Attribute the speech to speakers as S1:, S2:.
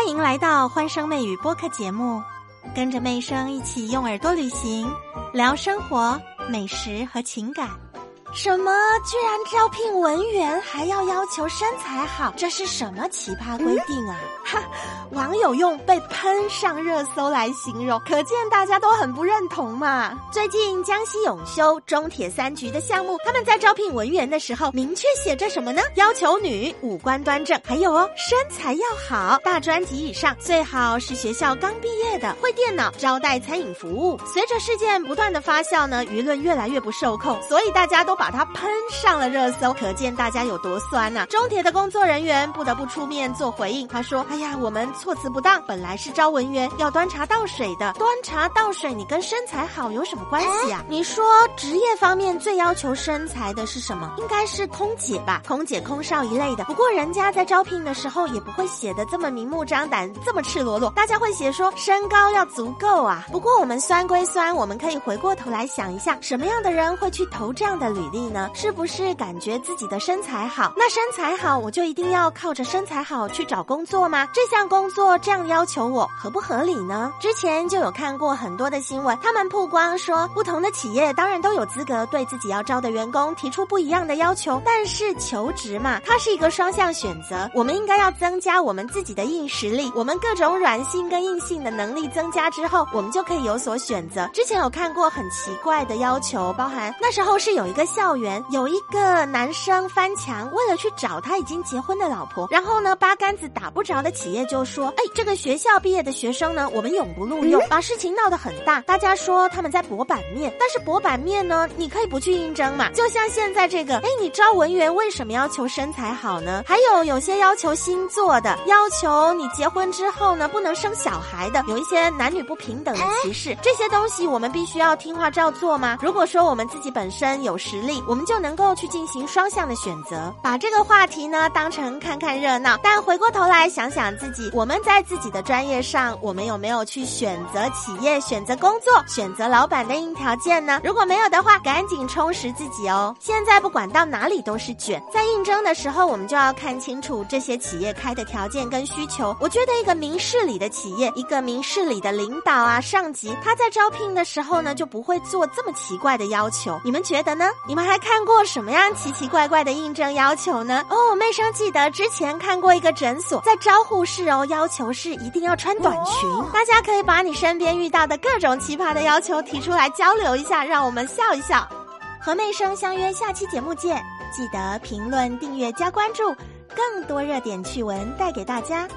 S1: 欢迎来到欢声妹语播客节目，跟着妹声一起用耳朵旅行，聊生活、美食和情感。
S2: 什么？居然招聘文员还要要求身材好？这是什么奇葩规定啊？哈！网友用“被喷上热搜”来形容，可见大家都很不认同嘛。最近江西永修中铁三局的项目，他们在招聘文员的时候，明确写着什么呢？要求女五官端正，还有哦，身材要好，大专及以上，最好是学校刚毕业的，会电脑，招待餐饮服务。随着事件不断的发酵呢，舆论越来越不受控，所以大家都。把它喷上了热搜，可见大家有多酸呐！中铁的工作人员不得不出面做回应。他说：“哎呀，我们错辞不当，本来是招文员要端茶倒水的，端茶倒水，你跟身材好有什么关系啊？你说职业方面最要求身材的是什么？应该是空姐吧，空姐、空少一类的。不过人家在招聘的时候也不会写的这么明目张胆，这么赤裸裸。大家会写说身高要足够啊。不过我们酸归酸，我们可以回过头来想一下，什么样的人会去投这样的履？历呢？是不是感觉自己的身材好？那身材好，我就一定要靠着身材好去找工作吗？这项工作这样要求我，合不合理呢？之前就有看过很多的新闻，他们曝光说，不同的企业当然都有资格对自己要招的员工提出不一样的要求，但是求职嘛，它是一个双向选择，我们应该要增加我们自己的硬实力，我们各种软性跟硬性的能力增加之后，我们就可以有所选择。之前有看过很奇怪的要求，包含那时候是有一个。校园有一个男生翻墙，为了去找他已经结婚的老婆，然后呢，八竿子打不着的企业就说：“哎，这个学校毕业的学生呢，我们永不录用。”把事情闹得很大，大家说他们在博版面，但是博版面呢，你可以不去应征嘛。就像现在这个，哎，你招文员为什么要求身材好呢？还有有些要求星座的，要求你结婚之后呢不能生小孩的，有一些男女不平等的歧视，这些东西我们必须要听话照做吗？如果说我们自己本身有实力。我们就能够去进行双向的选择，把这个话题呢当成看看热闹，但回过头来想想自己，我们在在自己的专业上，我们有没有去选择企业、选择工作、选择老板的硬条件呢？如果没有的话，赶紧充实自己哦。现在不管到哪里都是卷，在应征的时候，我们就要看清楚这些企业开的条件跟需求。我觉得一个明事理的企业，一个明事理的领导啊、上级，他在招聘的时候呢，就不会做这么奇怪的要求。你们觉得呢？你们？还看过什么样奇奇怪怪的应征要求呢？哦，妹生记得之前看过一个诊所在招护士哦，要求求是一定要穿短裙。大家可以把你身边遇到的各种奇葩的要求提出来交流一下，让我们笑一笑。和妹生相约下期节目见，记得评论、订阅、加关注，更多热点趣闻带给大家。